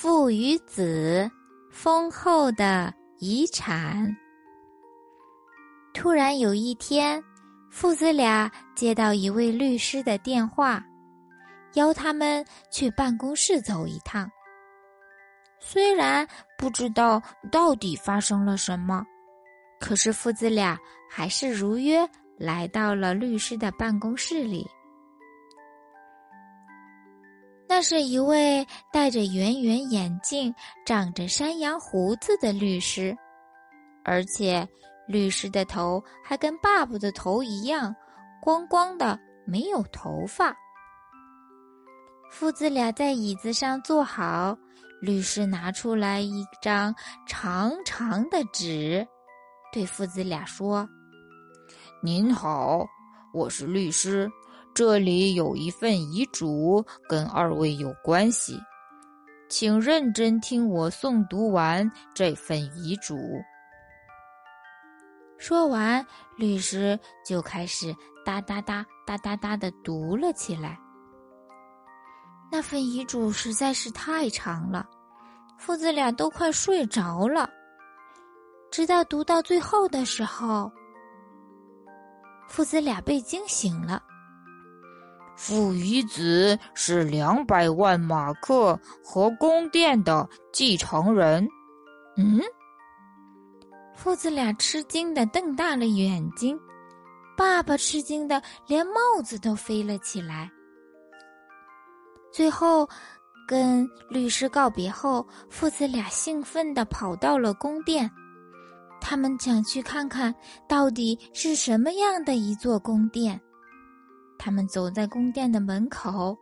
父与子丰厚的遗产。突然有一天，父子俩接到一位律师的电话，邀他们去办公室走一趟。虽然不知道到底发生了什么，可是父子俩还是如约来到了律师的办公室里。那是一位戴着圆圆眼镜、长着山羊胡子的律师，而且律师的头还跟爸爸的头一样光光的，没有头发。父子俩在椅子上坐好，律师拿出来一张长长的纸，对父子俩说：“您好，我是律师。”这里有一份遗嘱，跟二位有关系，请认真听我诵读完这份遗嘱。说完，律师就开始哒哒哒哒哒哒的读了起来。那份遗嘱实在是太长了，父子俩都快睡着了。直到读到最后的时候，父子俩被惊醒了。父与子是两百万马克和宫殿的继承人。嗯，父子俩吃惊的瞪大了眼睛，爸爸吃惊的连帽子都飞了起来。最后，跟律师告别后，父子俩兴奋的跑到了宫殿，他们想去看看到底是什么样的一座宫殿。他们走在宫殿的门口，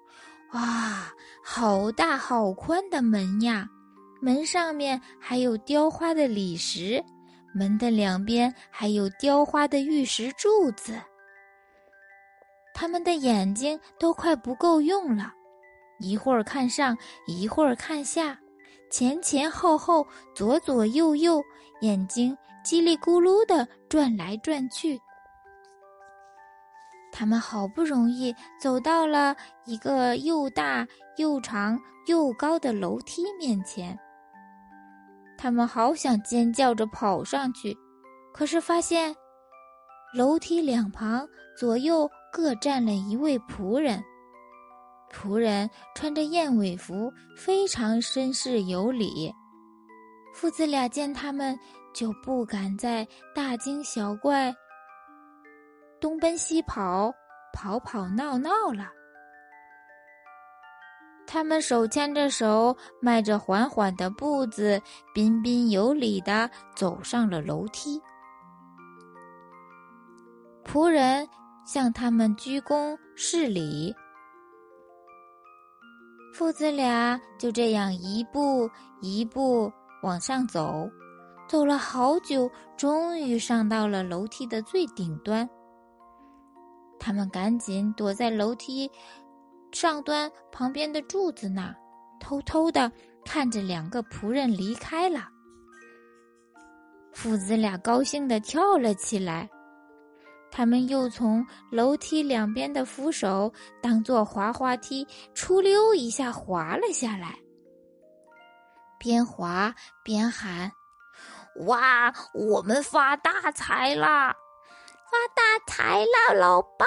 哇，好大好宽的门呀！门上面还有雕花的礼石，门的两边还有雕花的玉石柱子。他们的眼睛都快不够用了，一会儿看上，一会儿看下，前前后后，左左右右，眼睛叽里咕噜的转来转去。他们好不容易走到了一个又大又长又高的楼梯面前，他们好想尖叫着跑上去，可是发现楼梯两旁左右各站了一位仆人，仆人穿着燕尾服，非常绅士有礼。父子俩见他们，就不敢再大惊小怪。东奔西跑，跑跑闹闹了。他们手牵着手，迈着缓缓的步子，彬彬有礼的走上了楼梯。仆人向他们鞠躬示礼，父子俩就这样一步一步往上走，走了好久，终于上到了楼梯的最顶端。他们赶紧躲在楼梯上端旁边的柱子那，偷偷的看着两个仆人离开了。父子俩高兴的跳了起来，他们又从楼梯两边的扶手当做滑滑梯，出溜一下滑了下来，边滑边喊：“哇，我们发大财啦！”发大财了，老爸！